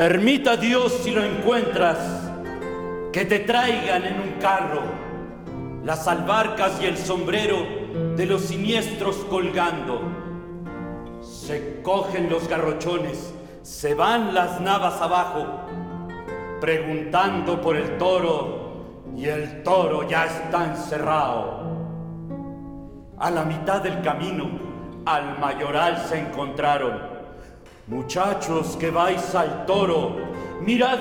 Permita Dios si lo encuentras, que te traigan en un carro las albarcas y el sombrero de los siniestros colgando. Se cogen los garrochones, se van las navas abajo, preguntando por el toro y el toro ya está encerrado. A la mitad del camino, al mayoral se encontraron Muchachos que vais al toro, mirad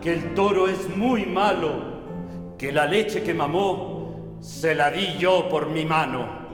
que el toro es muy malo, que la leche que mamó se la di yo por mi mano.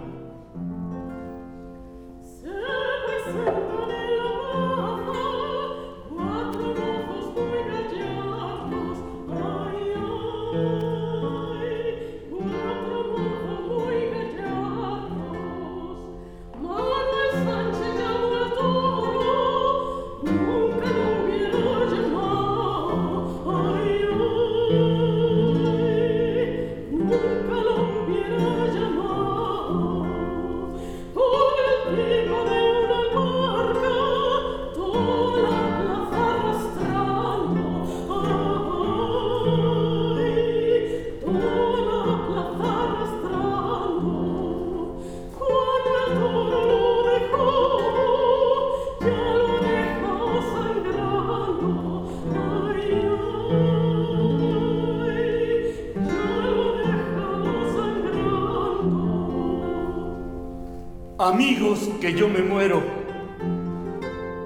Amigos, que yo me muero.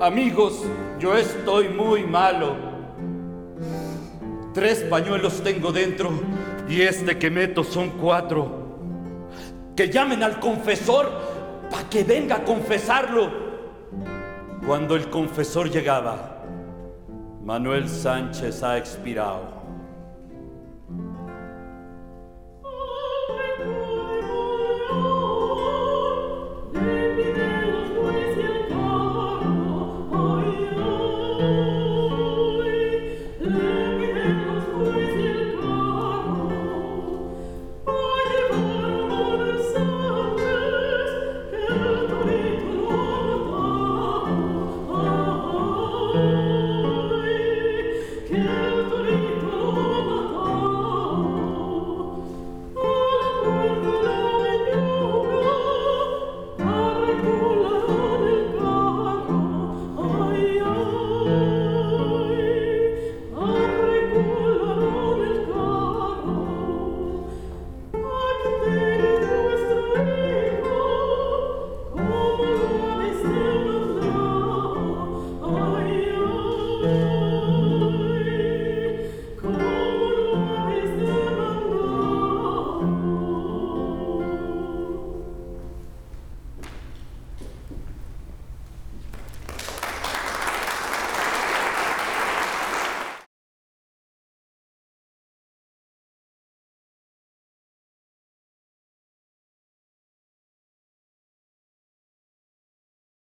Amigos, yo estoy muy malo. Tres pañuelos tengo dentro y este que meto son cuatro. Que llamen al confesor para que venga a confesarlo. Cuando el confesor llegaba, Manuel Sánchez ha expirado.